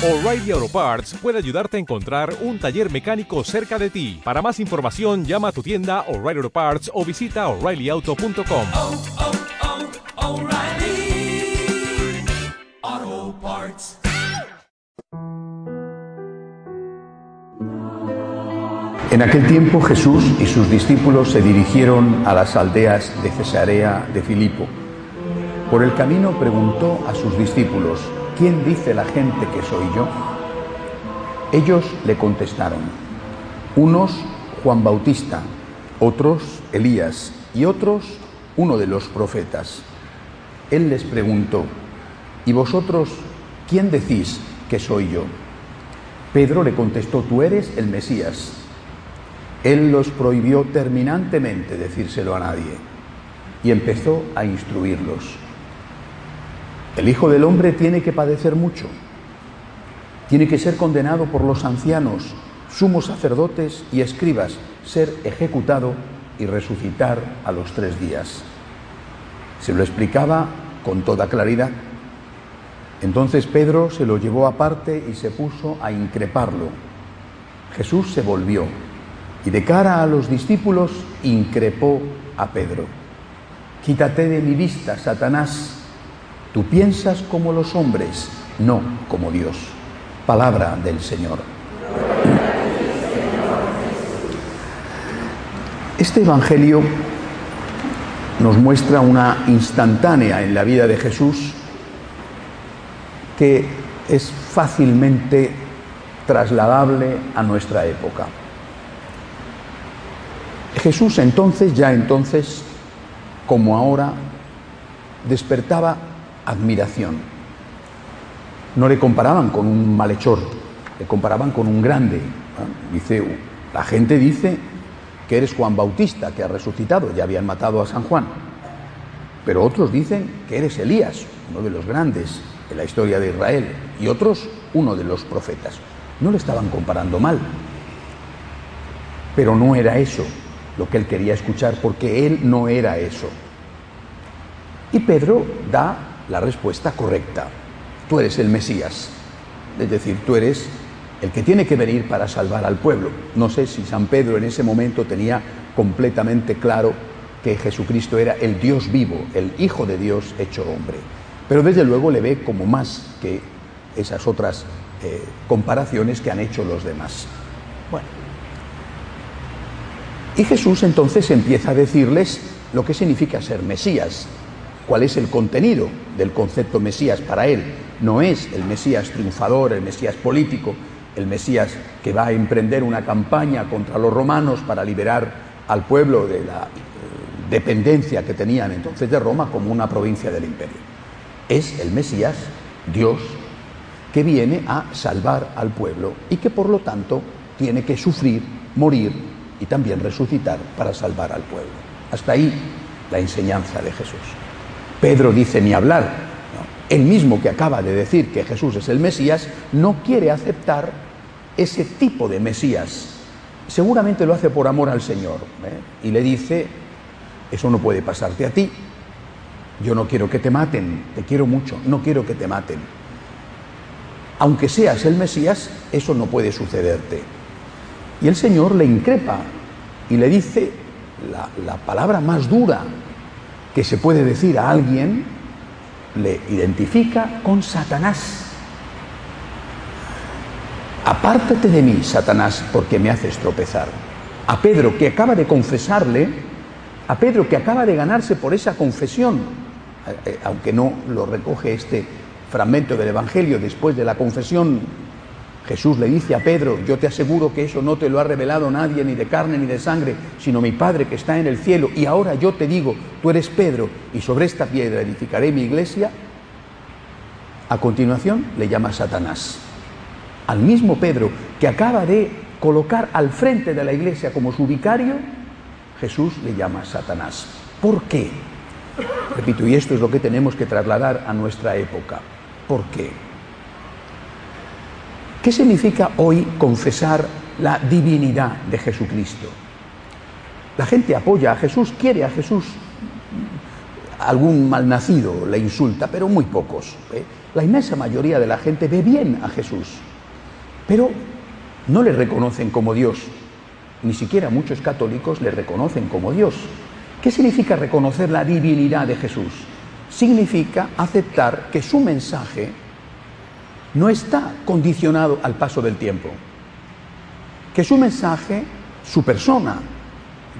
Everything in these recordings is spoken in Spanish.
O'Reilly Auto Parts puede ayudarte a encontrar un taller mecánico cerca de ti. Para más información, llama a tu tienda O'Reilly Auto Parts o visita oreillyauto.com. oh, oh, Parts. En aquel tiempo Jesús y sus discípulos se dirigieron a las aldeas de Cesarea de Filipo. Por el camino preguntó a sus discípulos, ¿quién dice la gente que soy yo? Ellos le contestaron, unos Juan Bautista, otros Elías y otros uno de los profetas. Él les preguntó, ¿y vosotros quién decís que soy yo? Pedro le contestó, tú eres el Mesías. Él los prohibió terminantemente decírselo a nadie y empezó a instruirlos. El Hijo del Hombre tiene que padecer mucho, tiene que ser condenado por los ancianos, sumos sacerdotes y escribas, ser ejecutado y resucitar a los tres días. Se lo explicaba con toda claridad. Entonces Pedro se lo llevó aparte y se puso a increparlo. Jesús se volvió y de cara a los discípulos increpó a Pedro. Quítate de mi vista, Satanás. Tú piensas como los hombres, no como Dios. Palabra del Señor. Este Evangelio nos muestra una instantánea en la vida de Jesús que es fácilmente trasladable a nuestra época. Jesús entonces, ya entonces, como ahora, despertaba admiración. No le comparaban con un malhechor, le comparaban con un grande. Dice, la gente dice que eres Juan Bautista, que ha resucitado, ya habían matado a San Juan. Pero otros dicen que eres Elías, uno de los grandes de la historia de Israel, y otros uno de los profetas. No le estaban comparando mal, pero no era eso lo que él quería escuchar, porque él no era eso. Y Pedro da la respuesta correcta. Tú eres el Mesías, es decir, tú eres el que tiene que venir para salvar al pueblo. No sé si San Pedro en ese momento tenía completamente claro que Jesucristo era el Dios vivo, el Hijo de Dios hecho hombre. Pero desde luego le ve como más que esas otras eh, comparaciones que han hecho los demás. Bueno. Y Jesús entonces empieza a decirles lo que significa ser Mesías, cuál es el contenido del concepto Mesías para él. No es el Mesías triunfador, el Mesías político, el Mesías que va a emprender una campaña contra los romanos para liberar al pueblo de la eh, dependencia que tenían entonces de Roma como una provincia del imperio. Es el Mesías, Dios, que viene a salvar al pueblo y que por lo tanto tiene que sufrir, morir y también resucitar para salvar al pueblo. Hasta ahí la enseñanza de Jesús. Pedro dice ni hablar. El mismo que acaba de decir que Jesús es el Mesías no quiere aceptar ese tipo de Mesías. Seguramente lo hace por amor al Señor. ¿eh? Y le dice, eso no puede pasarte a ti. Yo no quiero que te maten, te quiero mucho, no quiero que te maten. Aunque seas el Mesías, eso no puede sucederte. Y el Señor le increpa y le dice la, palabra más dura que se puede decir a alguien, le identifica con Satanás. Apártate de mí, Satanás, porque me haces tropezar. A Pedro, que acaba de confesarle, a Pedro, que acaba de ganarse por esa confesión, aunque no lo recoge este fragmento del Evangelio después de la confesión Jesús le dice a Pedro, yo te aseguro que eso no te lo ha revelado nadie, ni de carne ni de sangre, sino mi Padre que está en el cielo. Y ahora yo te digo, tú eres Pedro, y sobre esta piedra edificaré mi iglesia. A continuación le llama Satanás. Al mismo Pedro que acaba de colocar al frente de la iglesia como su vicario, Jesús le llama Satanás. ¿Por qué? Repito, y esto es lo que tenemos que trasladar a nuestra época. ¿Por qué? ¿Qué significa hoy confesar la divinidad de Jesucristo? La gente apoya a Jesús, quiere a Jesús. Algún malnacido le insulta, pero muy pocos. ¿eh? La inmensa mayoría de la gente ve bien a Jesús, pero no le reconocen como Dios. Ni siquiera muchos católicos le reconocen como Dios. ¿Qué significa reconocer la divinidad de Jesús? Significa aceptar que su mensaje no está condicionado al paso del tiempo. Que su mensaje, su persona,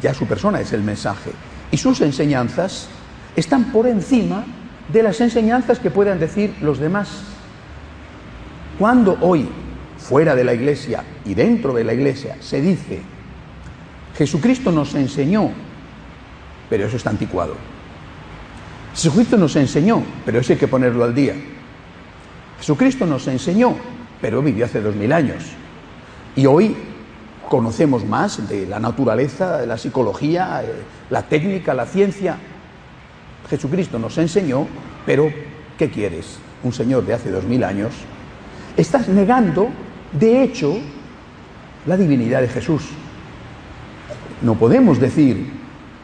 ya su persona es el mensaje, y sus enseñanzas están por encima de las enseñanzas que puedan decir los demás. Cuando hoy, fuera de la iglesia y dentro de la iglesia, se dice, Jesucristo nos enseñó, pero eso está anticuado. Jesucristo nos enseñó, pero eso hay que ponerlo al día. Jesucristo nos enseñó, pero vivió hace dos mil años. Y hoy conocemos más de la naturaleza, de la psicología, eh, la técnica, la ciencia. Jesucristo nos enseñó, pero ¿qué quieres? Un Señor de hace dos mil años. Estás negando, de hecho, la divinidad de Jesús. No podemos decir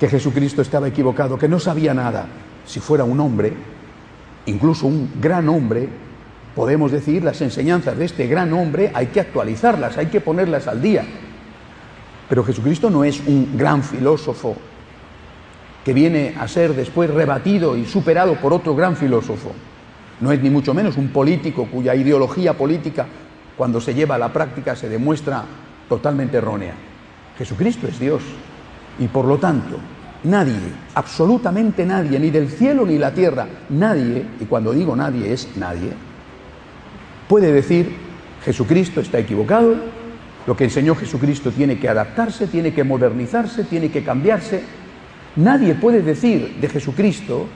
que Jesucristo estaba equivocado, que no sabía nada. Si fuera un hombre, incluso un gran hombre, podemos decir las enseñanzas de este gran hombre hay que actualizarlas, hay que ponerlas al día. Pero Jesucristo no es un gran filósofo que viene a ser después rebatido y superado por otro gran filósofo. No es ni mucho menos un político cuya ideología política, cuando se lleva a la práctica, se demuestra totalmente errónea. Jesucristo es Dios y por lo tanto nadie, absolutamente nadie, ni del cielo ni la tierra, nadie, y cuando digo nadie es nadie, puede decir Jesucristo está equivocado, lo que enseñó Jesucristo tiene que adaptarse, tiene que modernizarse, tiene que cambiarse. Nadie puede decir de Jesucristo,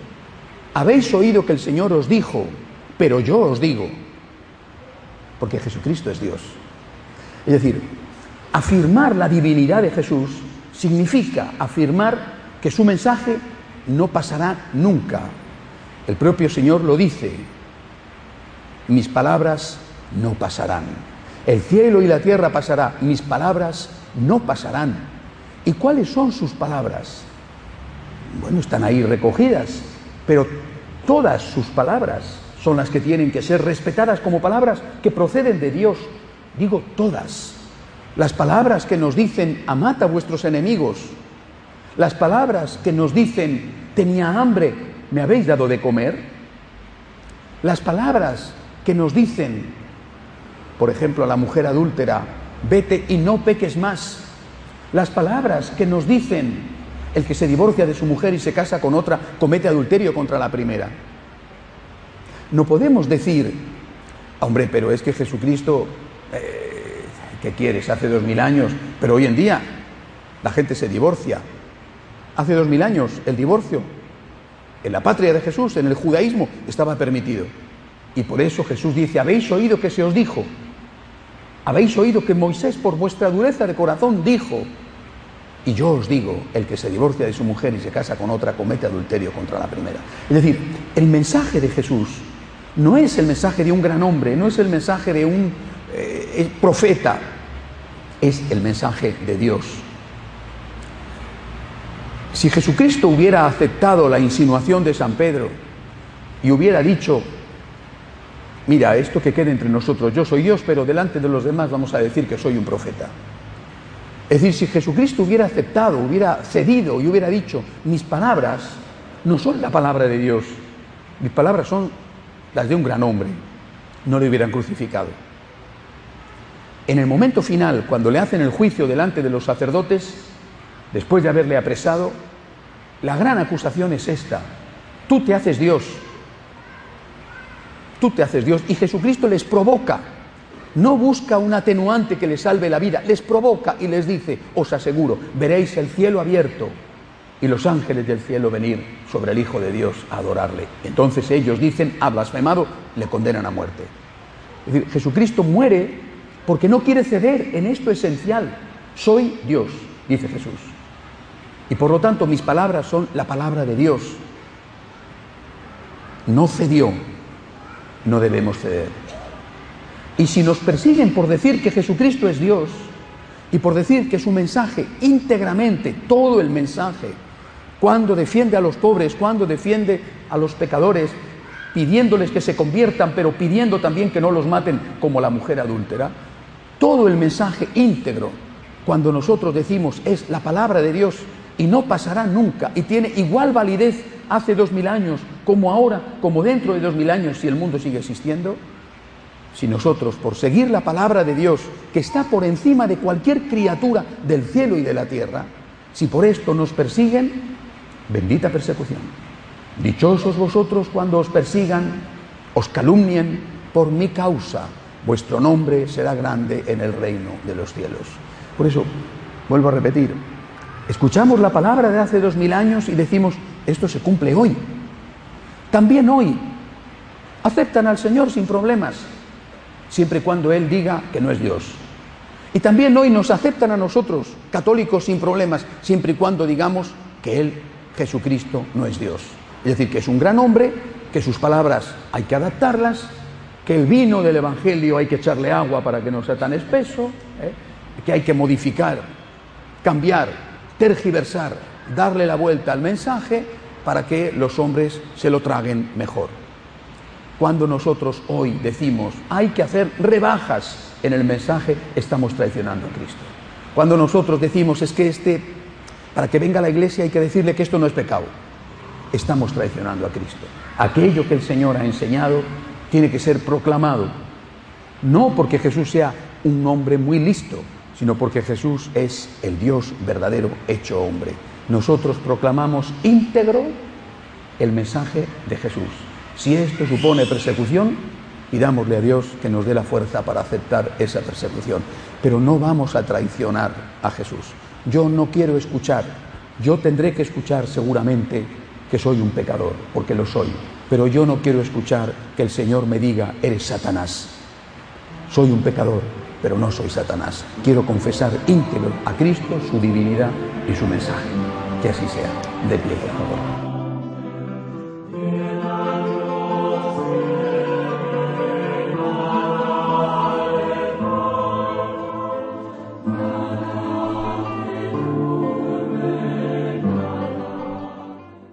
habéis oído que el Señor os dijo, pero yo os digo, porque Jesucristo es Dios. Es decir, afirmar la divinidad de Jesús significa afirmar que su mensaje no pasará nunca. El propio Señor lo dice, mis palabras no pasarán. El cielo y la tierra pasará, mis palabras no pasarán. ¿Y cuáles son sus palabras? Bueno, están ahí recogidas, pero todas sus palabras son las que tienen que ser respetadas como palabras que proceden de Dios. Digo todas. Las palabras que nos dicen, amad a vuestros enemigos. Las palabras que nos dicen, tenía hambre, ¿me habéis dado de comer? Las palabras que nos dicen, por ejemplo, a la mujer adúltera, vete y no peques más. Las palabras que nos dicen, el que se divorcia de su mujer y se casa con otra, comete adulterio contra la primera. No podemos decir, hombre, pero es que Jesucristo, eh, ¿qué quieres? Hace dos mil años, pero hoy en día la gente se divorcia. Hace dos mil años el divorcio en la patria de Jesús, en el judaísmo, estaba permitido. Y por eso Jesús dice, habéis oído que se os dijo, habéis oído que Moisés por vuestra dureza de corazón dijo, y yo os digo, el que se divorcia de su mujer y se casa con otra comete adulterio contra la primera. Es decir, el mensaje de Jesús no es el mensaje de un gran hombre, no es el mensaje de un eh, profeta, es el mensaje de Dios. Si Jesucristo hubiera aceptado la insinuación de San Pedro y hubiera dicho, mira, esto que quede entre nosotros, yo soy Dios, pero delante de los demás vamos a decir que soy un profeta. Es decir, si Jesucristo hubiera aceptado, hubiera cedido y hubiera dicho, mis palabras no son la palabra de Dios, mis palabras son las de un gran hombre, no le hubieran crucificado. En el momento final, cuando le hacen el juicio delante de los sacerdotes, después de haberle apresado, la gran acusación es esta, tú te haces Dios, tú te haces Dios y Jesucristo les provoca, no busca un atenuante que les salve la vida, les provoca y les dice, os aseguro, veréis el cielo abierto y los ángeles del cielo venir sobre el Hijo de Dios a adorarle. Entonces ellos dicen, ha blasfemado, le condenan a muerte. Jesucristo muere porque no quiere ceder en esto esencial. Soy Dios, dice Jesús. Y por lo tanto mis palabras son la palabra de Dios. No cedió, no debemos ceder. Y si nos persiguen por decir que Jesucristo es Dios y por decir que su mensaje íntegramente, todo el mensaje, cuando defiende a los pobres, cuando defiende a los pecadores, pidiéndoles que se conviertan, pero pidiendo también que no los maten como la mujer adúltera. Todo el mensaje íntegro, cuando nosotros decimos es la palabra de Dios y no pasará nunca y tiene igual validez hace dos mil años como ahora, como dentro de dos mil años si el mundo sigue existiendo, si nosotros, por seguir la palabra de Dios, que está por encima de cualquier criatura del cielo y de la tierra, si por esto nos persiguen, bendita persecución. Dichosos vosotros cuando os persigan, os calumnien por mi causa, vuestro nombre será grande en el reino de los cielos. Por eso, vuelvo a repetir, escuchamos la palabra de hace dos mil años y decimos, esto se cumple hoy. También hoy aceptan al Señor sin problemas, siempre y cuando Él diga que no es Dios. Y también hoy nos aceptan a nosotros, católicos sin problemas, siempre y cuando digamos que Él, Jesucristo, no es Dios. Es decir, que es un gran hombre, que sus palabras hay que adaptarlas, que el vino del Evangelio hay que echarle agua para que no sea tan espeso, ¿eh? que hay que modificar, cambiar, tergiversar, darle la vuelta al mensaje para que los hombres se lo traguen mejor. Cuando nosotros hoy decimos hay que hacer rebajas en el mensaje, estamos traicionando a Cristo. Cuando nosotros decimos es que este, para que venga a la iglesia hay que decirle que esto no es pecado, estamos traicionando a Cristo. Aquello que el Señor ha enseñado tiene que ser proclamado, no porque Jesús sea un hombre muy listo, sino porque Jesús es el Dios verdadero hecho hombre. Nosotros proclamamos íntegro el mensaje de Jesús. Si esto supone persecución, pidámosle a Dios que nos dé la fuerza para aceptar esa persecución. Pero no vamos a traicionar a Jesús. Yo no quiero escuchar, yo tendré que escuchar seguramente que soy un pecador, porque lo soy. Pero yo no quiero escuchar que el Señor me diga, eres Satanás. Soy un pecador, pero no soy Satanás. Quiero confesar íntegro a Cristo, su divinidad y su mensaje. Que así sea. De pie, por favor.